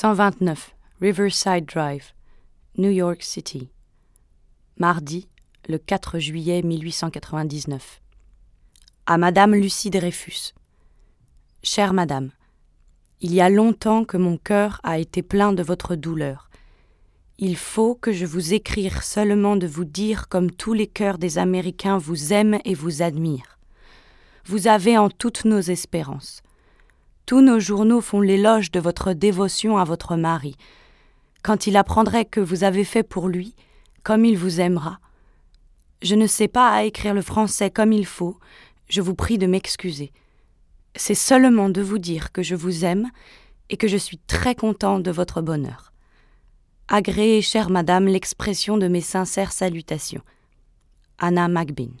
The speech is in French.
129 Riverside Drive, New York City. Mardi, le 4 juillet 1899. À Madame Lucie Dreyfus. Chère Madame, il y a longtemps que mon cœur a été plein de votre douleur. Il faut que je vous écrire seulement de vous dire comme tous les cœurs des Américains vous aiment et vous admirent. Vous avez en toutes nos espérances. Tous nos journaux font l'éloge de votre dévotion à votre mari. Quand il apprendrait que vous avez fait pour lui, comme il vous aimera. Je ne sais pas à écrire le français comme il faut, je vous prie de m'excuser c'est seulement de vous dire que je vous aime et que je suis très content de votre bonheur. Agréez, chère madame, l'expression de mes sincères salutations. Anna Macbean.